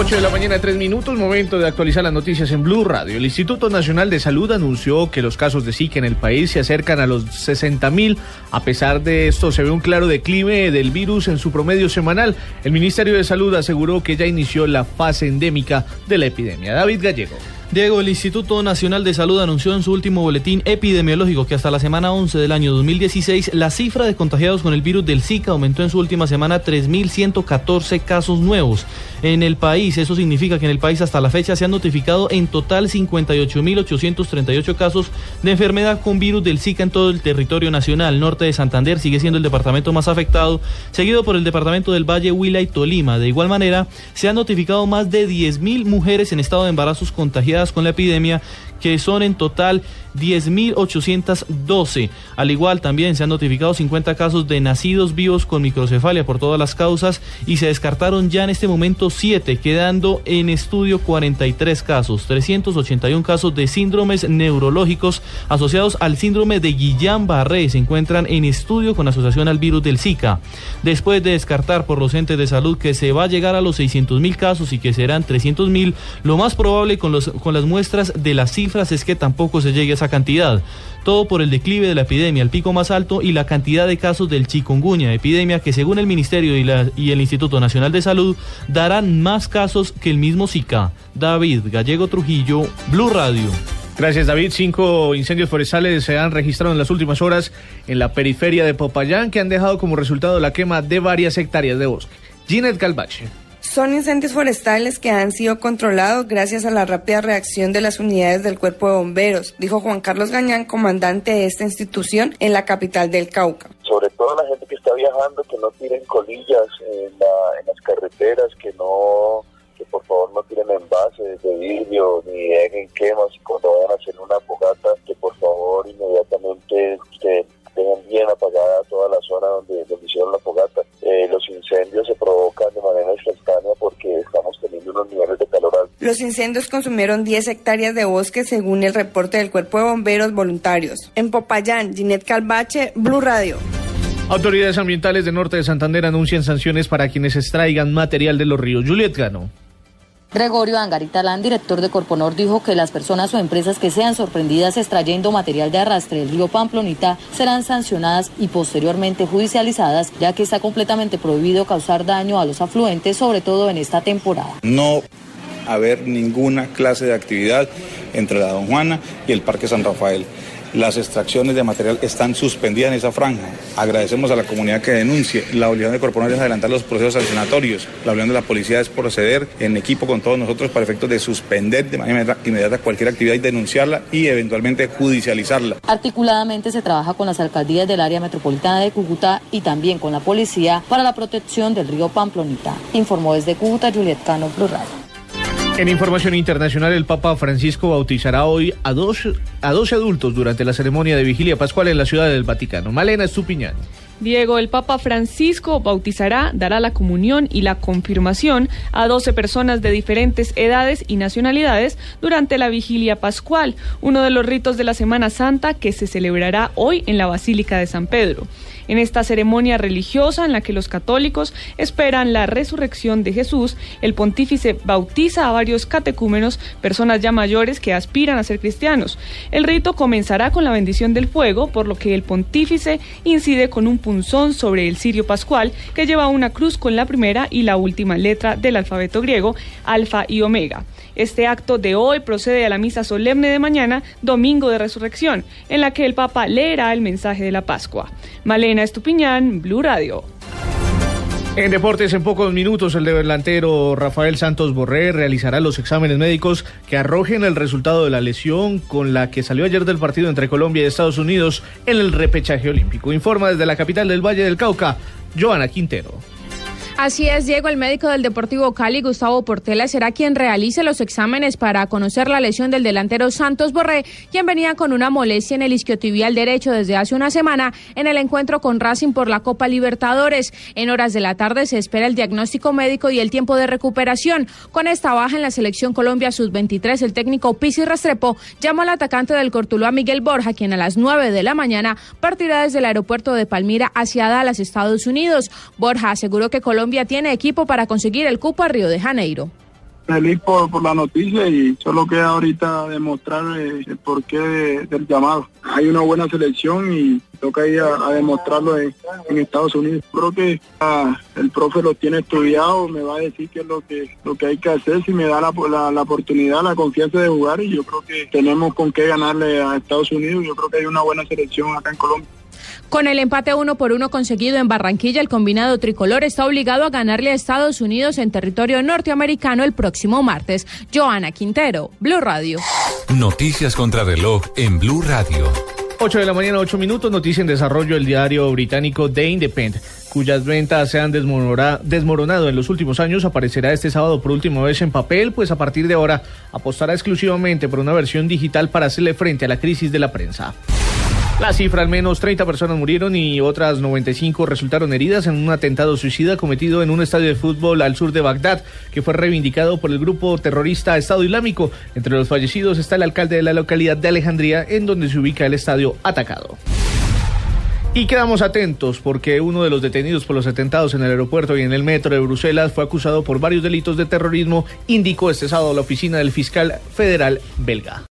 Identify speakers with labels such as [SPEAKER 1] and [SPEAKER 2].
[SPEAKER 1] 8 de la mañana, 3 minutos, momento de actualizar las noticias en Blue Radio. El Instituto Nacional de Salud anunció que los casos de Zika en el país se acercan a los 60 mil. A pesar de esto, se ve un claro declive del virus en su promedio semanal. El Ministerio de Salud aseguró que ya inició la fase endémica de la epidemia. David Gallego.
[SPEAKER 2] Diego, el Instituto Nacional de Salud anunció en su último boletín epidemiológico que hasta la semana 11 del año 2016 la cifra de contagiados con el virus del Zika aumentó en su última semana 3.114 casos nuevos en el país. Eso significa que en el país hasta la fecha se han notificado en total 58.838 casos de enfermedad con virus del Zika en todo el territorio nacional. Norte de Santander sigue siendo el departamento más afectado, seguido por el departamento del Valle, Huila y Tolima. De igual manera, se han notificado más de 10.000 mujeres en estado de embarazos contagiadas con la epidemia, que son en total 10.812. Al igual también se han notificado 50 casos de nacidos vivos con microcefalia por todas las causas y se descartaron ya en este momento 7, quedando en estudio 43 casos, 381 casos de síndromes neurológicos asociados al síndrome de Guillain-Barré se encuentran en estudio con asociación al virus del Zika. Después de descartar por los entes de salud que se va a llegar a los 600 mil casos y que serán 300 mil, lo más probable con, los, las muestras de las cifras es que tampoco se llegue a esa cantidad. Todo por el declive de la epidemia, el pico más alto y la cantidad de casos del chikungunya, epidemia que según el Ministerio y, y el Instituto Nacional de Salud darán más casos que el mismo Zika. David Gallego Trujillo, Blue Radio.
[SPEAKER 1] Gracias, David. Cinco incendios forestales se han registrado en las últimas horas en la periferia de Popayán que han dejado como resultado la quema de varias hectáreas de bosque. Ginette Calvache.
[SPEAKER 3] Son incendios forestales que han sido controlados gracias a la rápida reacción de las unidades del Cuerpo de Bomberos, dijo Juan Carlos Gañán, comandante de esta institución en la capital del Cauca.
[SPEAKER 4] Sobre todo la gente que está viajando, que no tiren colillas en, las carreteras, que no que por favor no tiren envases de vidrio ni hagan quemas cuando vayan a hacer una fogata, que por favor inmediatamente que dejen bien apagada toda la zona donde, donde hicieron la
[SPEAKER 3] Los incendios consumieron 10 hectáreas de bosque según el reporte del Cuerpo de Bomberos Voluntarios. En Popayán, Ginette Calvache, Blue Radio.
[SPEAKER 1] Autoridades ambientales de Norte de Santander anuncian sanciones para quienes extraigan material de los ríos. Juliet Gano.
[SPEAKER 5] Gregorio Angaritalán, director de Corponor, dijo que las personas o empresas que sean sorprendidas extrayendo material de arrastre del río Pamplonita serán sancionadas y posteriormente judicializadas, ya que está completamente prohibido causar daño a los afluentes, sobre todo en esta temporada.
[SPEAKER 6] No haber ninguna clase de actividad entre la Don Juana y el Parque San Rafael. Las extracciones de material están suspendidas en esa franja. Agradecemos a la comunidad que denuncie. La obligación de Corporal es adelantar los procesos sancionatorios. La obligación de la policía es proceder en equipo con todos nosotros para efectos de suspender de manera inmediata cualquier actividad y denunciarla y eventualmente judicializarla.
[SPEAKER 5] Articuladamente se trabaja con las alcaldías del área metropolitana de Cúcuta y también con la policía para la protección del río Pamplonita. Informó desde Cúcuta Juliet Cano, Plural.
[SPEAKER 1] En información internacional, el Papa Francisco bautizará hoy a, dos, a 12 adultos durante la ceremonia de vigilia pascual en la ciudad del Vaticano. Malena Estupiñán.
[SPEAKER 7] Diego, el Papa Francisco bautizará, dará la comunión y la confirmación a 12 personas de diferentes edades y nacionalidades durante la vigilia pascual, uno de los ritos de la Semana Santa que se celebrará hoy en la Basílica de San Pedro en esta ceremonia religiosa en la que los católicos esperan la resurrección de Jesús, el pontífice bautiza a varios catecúmenos, personas ya mayores que aspiran a ser cristianos. El rito comenzará con la bendición del fuego, por lo que el pontífice incide con un punzón sobre el cirio pascual que lleva una cruz con la primera y la última letra del alfabeto griego, alfa y omega. Este acto de hoy procede a la misa solemne de mañana, domingo de resurrección, en la que el Papa leerá el mensaje de la Pascua. Malena Estupiñán, Blue Radio.
[SPEAKER 1] En deportes, en pocos minutos, el delantero Rafael Santos Borré realizará los exámenes médicos que arrojen el resultado de la lesión con la que salió ayer del partido entre Colombia y Estados Unidos en el repechaje olímpico. Informa desde la capital del Valle del Cauca, Joana Quintero.
[SPEAKER 8] Así es, Diego, el médico del Deportivo Cali, Gustavo Portela, será quien realice los exámenes para conocer la lesión del delantero Santos Borré, quien venía con una molestia en el isquiotibial derecho desde hace una semana en el encuentro con Racing por la Copa Libertadores. En horas de la tarde se espera el diagnóstico médico y el tiempo de recuperación. Con esta baja en la selección Colombia Sub-23, el técnico Pisi Restrepo llamó al atacante del Cortuluá Miguel Borja, quien a las 9 de la mañana partirá desde el aeropuerto de Palmira hacia Dallas, Estados Unidos. Borja aseguró que Colombia tiene equipo para conseguir el cupo a Río de Janeiro.
[SPEAKER 9] feliz por, por la noticia y solo queda ahorita demostrar eh, el porqué del llamado. Hay una buena selección y toca ir a, demostrarlo en, Estados Unidos. Creo que ah, el profe lo tiene estudiado, me va a decir qué es lo que, lo que hay que hacer, si me da la, la oportunidad, la confianza de jugar y yo creo que tenemos con qué ganarle a Estados Unidos. Yo creo que hay una buena selección acá en Colombia.
[SPEAKER 8] Con el empate uno por uno conseguido en Barranquilla, el combinado tricolor está obligado a ganarle a Estados Unidos en territorio norteamericano el próximo martes. Joana Quintero, Blue Radio.
[SPEAKER 10] Noticias contra reloj en Blue Radio.
[SPEAKER 1] 8 de la mañana, 8 minutos, noticia en desarrollo el diario británico The Independent, cuyas ventas se han desmoronado en los últimos años, aparecerá este sábado por última vez en papel, pues a partir de ahora apostará exclusivamente por una versión digital para hacerle frente a la crisis de la prensa. La cifra, al menos 30 personas murieron y otras 95 resultaron heridas en un atentado suicida cometido en un estadio de fútbol al sur de Bagdad, que fue reivindicado por el grupo terrorista Estado Islámico. Entre los fallecidos está el alcalde de la localidad de Alejandría, en donde se ubica el estadio atacado. Y quedamos atentos porque uno de los detenidos por los atentados en el aeropuerto y en el metro de Bruselas fue acusado por varios delitos de terrorismo, indicó este sábado la oficina del fiscal federal belga.